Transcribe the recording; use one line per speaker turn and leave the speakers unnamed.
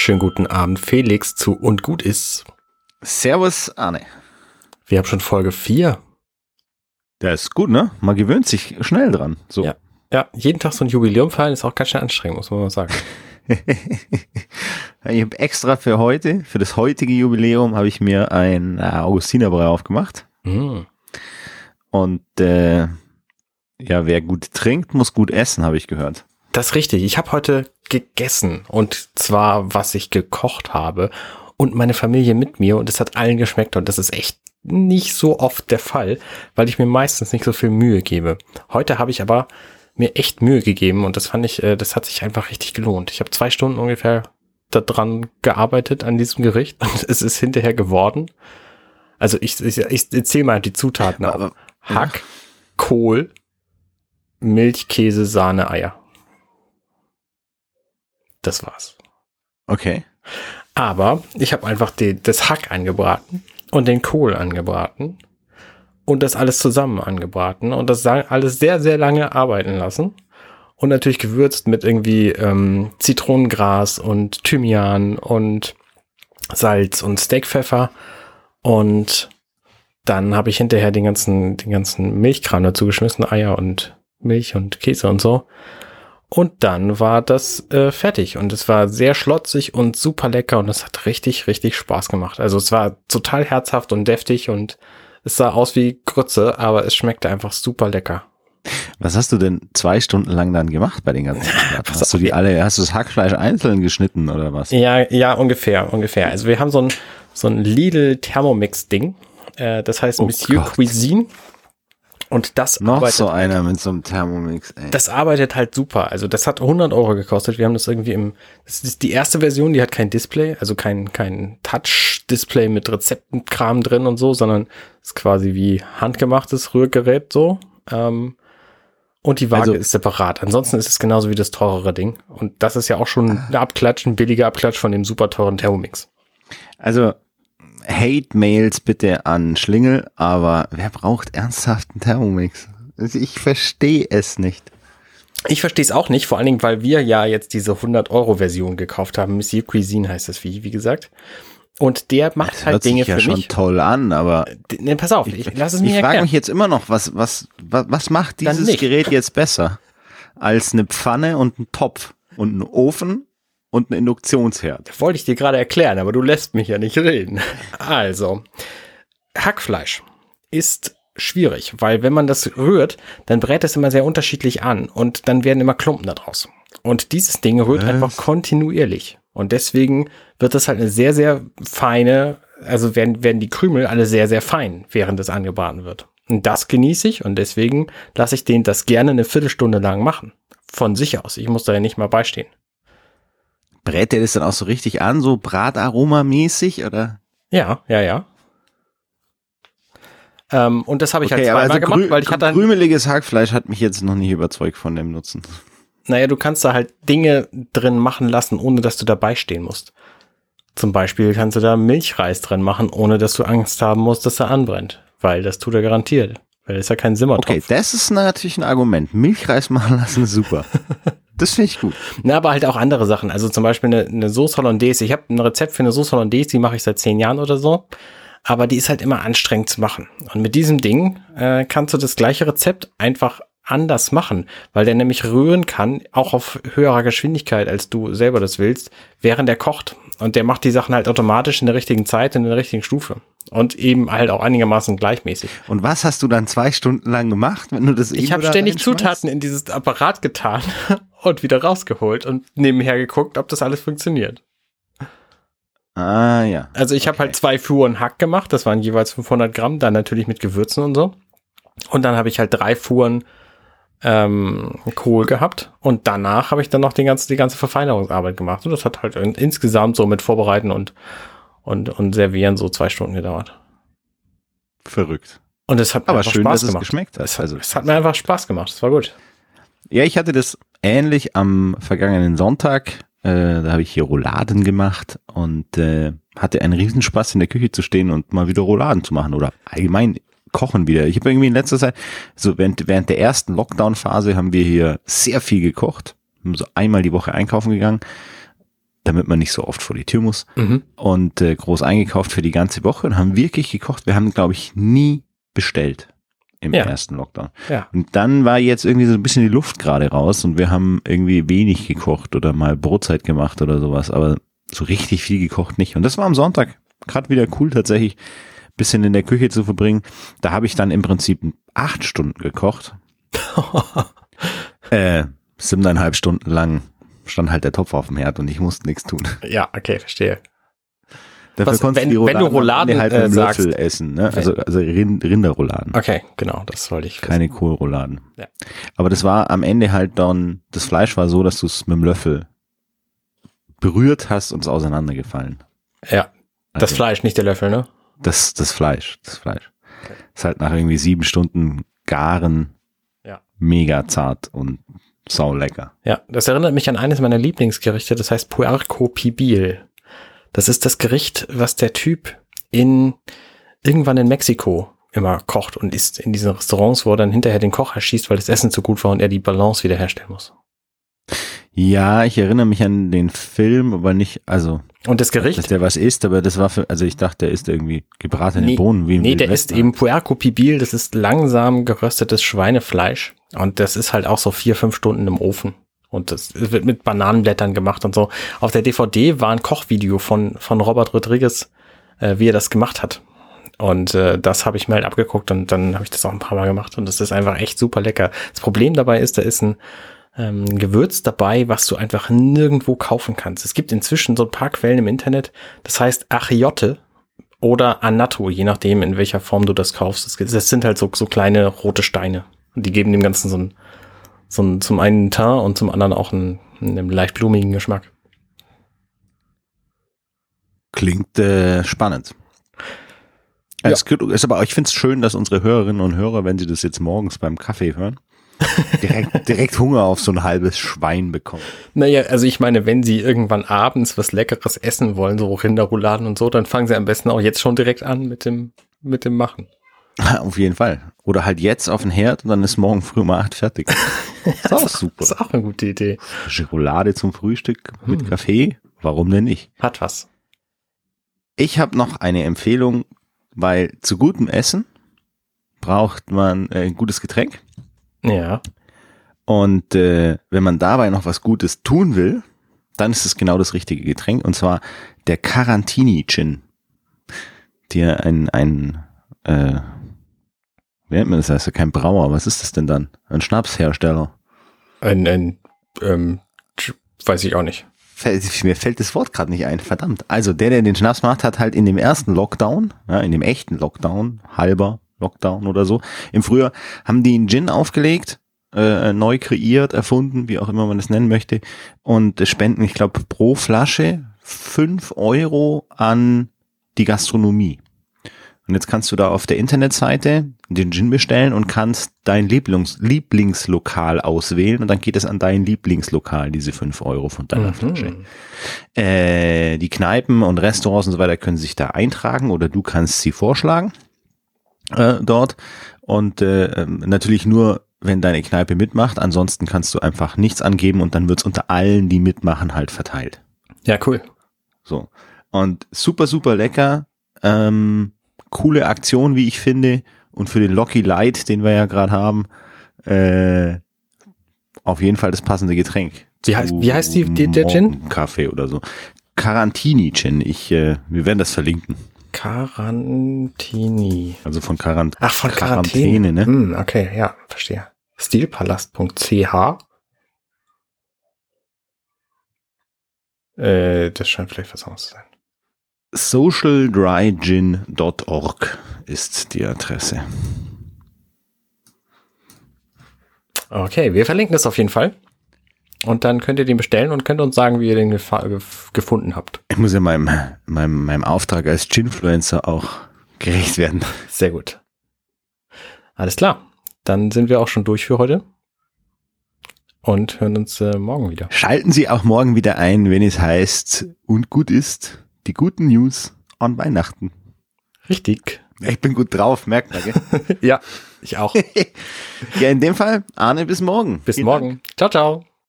Schönen guten Abend, Felix zu Und gut ist.
Servus, Arne.
Wir haben schon Folge 4.
Der ist gut, ne? Man gewöhnt sich schnell dran. So.
Ja. Ja, jeden Tag so ein Jubiläum feiern ist auch ganz schön anstrengend, muss man mal sagen.
ich habe extra für heute, für das heutige Jubiläum, habe ich mir ein äh, Augustinerbrei aufgemacht.
Mm.
Und äh, ja, wer gut trinkt, muss gut essen, habe ich gehört.
Das ist richtig. Ich habe heute gegessen und zwar, was ich gekocht habe und meine Familie mit mir und es hat allen geschmeckt und das ist echt nicht so oft der Fall, weil ich mir meistens nicht so viel Mühe gebe. Heute habe ich aber mir echt Mühe gegeben und das fand ich, äh, das hat sich einfach richtig gelohnt. Ich habe zwei Stunden ungefähr daran gearbeitet an diesem Gericht und es ist hinterher geworden. Also ich, ich, ich erzähle mal die Zutaten auf. Hack, Kohl, Milch, Käse, Sahne, Eier. Das war's.
Okay.
Aber ich habe einfach die, das Hack angebraten und den Kohl angebraten und das alles zusammen angebraten und das alles sehr, sehr lange arbeiten lassen. Und natürlich gewürzt mit irgendwie ähm, Zitronengras und Thymian und Salz und Steakpfeffer. Und dann habe ich hinterher den ganzen, den ganzen Milchkram dazu geschmissen, Eier und Milch und Käse und so. Und dann war das äh, fertig und es war sehr schlotzig und super lecker und es hat richtig, richtig Spaß gemacht. Also es war total herzhaft und deftig und es sah aus wie Grütze, aber es schmeckte einfach super lecker.
Was hast du denn zwei Stunden lang dann gemacht bei den ganzen Zutaten? Hast du die alle, hast du das Hackfleisch einzeln geschnitten oder was?
Ja, ja, ungefähr, ungefähr. Also wir haben so ein, so ein Lidl Thermomix Ding. Äh, das heißt
Oh
Monsieur
Gott.
Cuisine. Und das
Noch
arbeitet,
so einer mit so einem Thermomix, ey.
das arbeitet halt super. Also das hat 100 Euro gekostet. Wir haben das irgendwie im, das ist die erste Version, die hat kein Display, also kein, kein Touch-Display mit Rezeptenkram drin und so, sondern ist quasi wie handgemachtes Rührgerät so. Ähm, und die Waage
Also-
ist separat. Ansonsten ist es genauso wie das teurere Ding. Und das ist ja auch schon ein Abklatsch, ein billiger Abklatsch von dem super teuren Thermomix.
Also, Hate-Mails bitte an Schlingel, aber wer braucht ernsthaft einen Thermomix? Ich verstehe es nicht.
Ich verstehe es auch nicht, vor allen Dingen, weil wir ja jetzt diese 100-Euro-Version gekauft haben. Monsieur Cuisine heißt das wie, wie gesagt. Und der macht
Das
halt
hört
Dinge
sich ja
für
schon
mich.
toll an, aber
Ne, pass auf, ich, lass es mir
ich frage mich jetzt immer noch, was, was, was, was macht dieses. Gerät jetzt besser als eine Pfanne und ein Topf und ein Ofen und ein Induktionsherd?
Wollte ich dir gerade erklären, aber du lässt mich ja nicht reden. Also, Hackfleisch ist schwierig, weil wenn man das rührt, dann brät es immer sehr unterschiedlich an und dann werden immer Klumpen daraus. Und dieses Ding rührt
Was?
einfach kontinuierlich. Und deswegen wird das halt eine sehr, sehr feine, also werden, werden die Krümel alle sehr, sehr fein, während es angebraten wird. Und das genieße ich und deswegen lasse ich den das gerne eine Viertelstunde lang machen. Von sich aus. Ich muss da ja nicht mal beistehen.
Brät der das dann auch so richtig an, so Brataroma-mäßig oder?
Ja, ja, ja. Ähm, und das habe ich halt
Okay,
zweimal
aber also
gemacht, weil ich hatte
krümeliges Hackfleisch hat mich jetzt noch nicht überzeugt von dem Nutzen.
naja, du kannst da halt Dinge drin machen lassen, ohne dass du dabei stehen musst. Zum Beispiel kannst du da Milchreis drin machen, ohne dass du Angst haben musst, dass er anbrennt. Weil das tut er garantiert. Weil das ist ja kein Simmertopf.
Okay, das ist natürlich ein Argument. Milchreis machen lassen ist super. Das finde ich gut.
Na, aber halt auch andere Sachen. Also zum Beispiel eine, eine Sauce Hollandaise. Ich habe ein Rezept für eine Sauce Hollandaise, die mache ich seit zehn Jahren oder so. Aber die ist halt immer anstrengend zu machen. Und mit diesem Ding äh, kannst du das gleiche Rezept einfach anders machen, weil der nämlich rühren kann, auch auf höherer Geschwindigkeit, als du selber das willst, während er kocht. Und der macht die Sachen halt automatisch in der richtigen Zeit, in der richtigen Stufe. Und eben halt auch einigermaßen gleichmäßig.
Und was hast du dann zwei Stunden lang gemacht, wenn du das
Ich habe ständig? Zutaten in dieses Apparat getan und wieder rausgeholt und nebenher geguckt, ob das alles funktioniert.
Ah, ja.
Also ich habe
Okay.
halt zwei Fuhren Hack gemacht, das waren jeweils 500 Gramm, dann natürlich mit Gewürzen und so. Und dann habe ich halt drei Fuhren ähm, Kohl gehabt und danach habe ich dann noch die ganze, die ganze Verfeinerungsarbeit gemacht. Und das hat halt in, insgesamt so mit Vorbereiten und, und, und Servieren so zwei Stunden gedauert.
Verrückt.
Und es hat mir
Aber
einfach
schön,
Spaß
dass es
gemacht.
geschmeckt hat.
Es hat,
Also,
es hat mir einfach Spaß gemacht, es war gut.
ja, ich hatte das ähnlich am vergangenen Sonntag. Äh, da habe ich hier Rouladen gemacht und äh, hatte einen Riesenspaß in der Küche zu stehen und mal wieder Rouladen zu machen oder allgemein kochen wieder. Ich habe irgendwie in letzter Zeit, so während, während der ersten Lockdown-Phase haben wir hier sehr viel gekocht. So einmal die Woche einkaufen gegangen. damit man nicht so oft vor die Tür muss.
Mhm.
Und äh, groß eingekauft für die ganze Woche und haben wirklich gekocht. Wir haben, glaube ich, nie bestellt im
Ja.
ersten Lockdown.
Ja.
Und dann war jetzt irgendwie so ein bisschen die Luft gerade raus und wir haben irgendwie wenig gekocht oder mal Brotzeit gemacht oder sowas, aber so richtig viel gekocht nicht. Und das war am Sonntag gerade wieder cool tatsächlich, bisschen in der Küche zu verbringen. Da habe ich dann im Prinzip acht Stunden gekocht. äh, siebeneinhalb Stunden lang stand halt der Topf auf dem Herd und ich musste nichts tun.
ja, okay, verstehe.
Dafür
Was,
konntest
wenn-
du die
wenn du Rouladen,
halt
äh,
mit dem Löffel
sagst-
essen. Ne? Also, also Rind, Rinderrouladen.
Okay, genau, das wollte ich wissen.
Keine Kohlrouladen.
Ja.
Aber das war am Ende halt dann, das Fleisch war so, dass du es mit dem Löffel berührt hast und es auseinandergefallen.
Ja, das
Also,
Fleisch, nicht der Löffel, ne?
Das, das Fleisch, das Fleisch.
Okay.
Ist halt nach irgendwie sieben Stunden Garen
Ja.
mega zart und sau lecker.
Ja, das erinnert mich an eines meiner Lieblingsgerichte, das heißt Puerco Pibil. Das ist das Gericht, was der Typ in irgendwann in Mexiko immer kocht und isst in diesen Restaurants, wo er dann hinterher den Koch erschießt, weil das Essen zu gut war und er die Balance wiederherstellen muss.
Ja, ich erinnere mich an den Film, aber nicht, also,
Und das
dass
Gericht,
der was isst, aber das war für, also ich dachte, der isst irgendwie gebratene
Nee,
Bohnen wie im
nee, der ist
Westen.
eben Puerco Pibil, das ist langsam geröstetes Schweinefleisch und das ist halt auch so vier, fünf Stunden im Ofen. Und das wird mit Bananenblättern gemacht und so. Auf der DVD war ein Kochvideo von, von Robert Rodriguez, äh, wie er das gemacht hat. Und äh, das habe ich mir halt abgeguckt und dann habe ich das auch ein paar Mal gemacht und das ist einfach echt super lecker. Das Problem dabei ist, da ist ein ähm, Gewürz dabei, was du einfach nirgendwo kaufen kannst. Es gibt inzwischen so ein paar Quellen im Internet, das heißt Achiote oder Anato, je nachdem, in welcher Form du das kaufst. Das, das sind halt so, so kleine rote Steine. Und die geben dem Ganzen so ein, so ein zum einen Teint und zum anderen auch einen, einen leicht blumigen Geschmack.
Klingt äh, spannend.
Ja.
Es ist aber, ich finde es schön, dass unsere Hörerinnen und Hörer, wenn sie das jetzt morgens beim Kaffee hören, direkt, direkt Hunger auf so ein halbes Schwein bekommen.
Naja, also ich meine, wenn sie irgendwann abends was Leckeres essen wollen, so Rinderrouladen und so, dann fangen sie am besten auch jetzt schon direkt an mit dem, mit dem Machen.
Auf jeden Fall. Oder halt jetzt auf den Herd und dann ist morgen früh um acht fertig. ist auch super.
Das ist auch eine gute Idee.
Schokolade zum Frühstück mit
Hm.
Kaffee, warum denn nicht?
Hat was.
Ich habe noch eine Empfehlung, weil zu gutem Essen braucht man äh, ein gutes Getränk.
Ja.
Und äh, wenn man dabei noch was Gutes tun will, dann ist es genau das richtige Getränk. Und zwar der Carantini Gin. Der ein, ein äh, wie nennt man das? Ja kein Brauer. Was ist das denn dann? Ein Schnapshersteller.
Ein, ein ähm, weiß ich auch nicht.
Mir fällt das Wort gerade nicht ein, verdammt. Also der, der den Schnaps macht, hat halt in dem ersten Lockdown, ja, in dem echten Lockdown, halber Lockdown oder so, im Frühjahr, haben die einen Gin aufgelegt, äh, neu kreiert, erfunden, wie auch immer man das nennen möchte, und spenden, ich glaube, pro Flasche fünf Euro an die Gastronomie. Und jetzt kannst du da auf der Internetseite den Gin bestellen und kannst dein Lieblings Lieblingslokal auswählen und dann geht es an dein Lieblingslokal, diese fünf Euro von deiner Flasche.
Mhm.
Äh, die Kneipen und Restaurants und so weiter können sich da eintragen oder du kannst sie vorschlagen äh, dort. Und äh, ähm, natürlich nur, wenn deine Kneipe mitmacht. Ansonsten kannst du einfach nichts angeben und dann wird's unter allen, die mitmachen, halt verteilt.
Ja, cool.
So. Und super, super lecker. Ähm, coole Aktion, wie ich finde. Und für den Locky Light, den wir ja gerade haben, äh, auf jeden Fall das passende Getränk.
Wie heißt- wie heißt die- die- der Gin?
Kaffee oder so. Carantini Gin. Ich, äh, wir werden das verlinken.
Quarantini.
Also von Quarant
Ach, von Quarantäne.
ne?
Hm, okay, ja, verstehe. Stilpalast.ch. Äh, das scheint vielleicht was anderes zu sein.
Socialdrygin.org ist die Adresse.
Okay, wir verlinken das auf jeden Fall. Und dann könnt ihr den bestellen und könnt uns sagen, wie ihr den gefunden habt.
Ich muss ja meinem, meinem, meinem Auftrag als Ginfluencer auch gerecht werden.
Sehr gut. Alles klar. Dann sind wir auch schon durch für heute. Und hören uns äh, morgen wieder.
Schalten Sie auch morgen wieder ein, wenn es heißt und gut ist, die guten News an Weihnachten.
Richtig.
Ich bin gut drauf, merkt man, gell?
Ja, ich auch.
ja, in dem Fall, Arne, bis morgen.
Bis
Vielen Dank.
morgen. Ciao, ciao.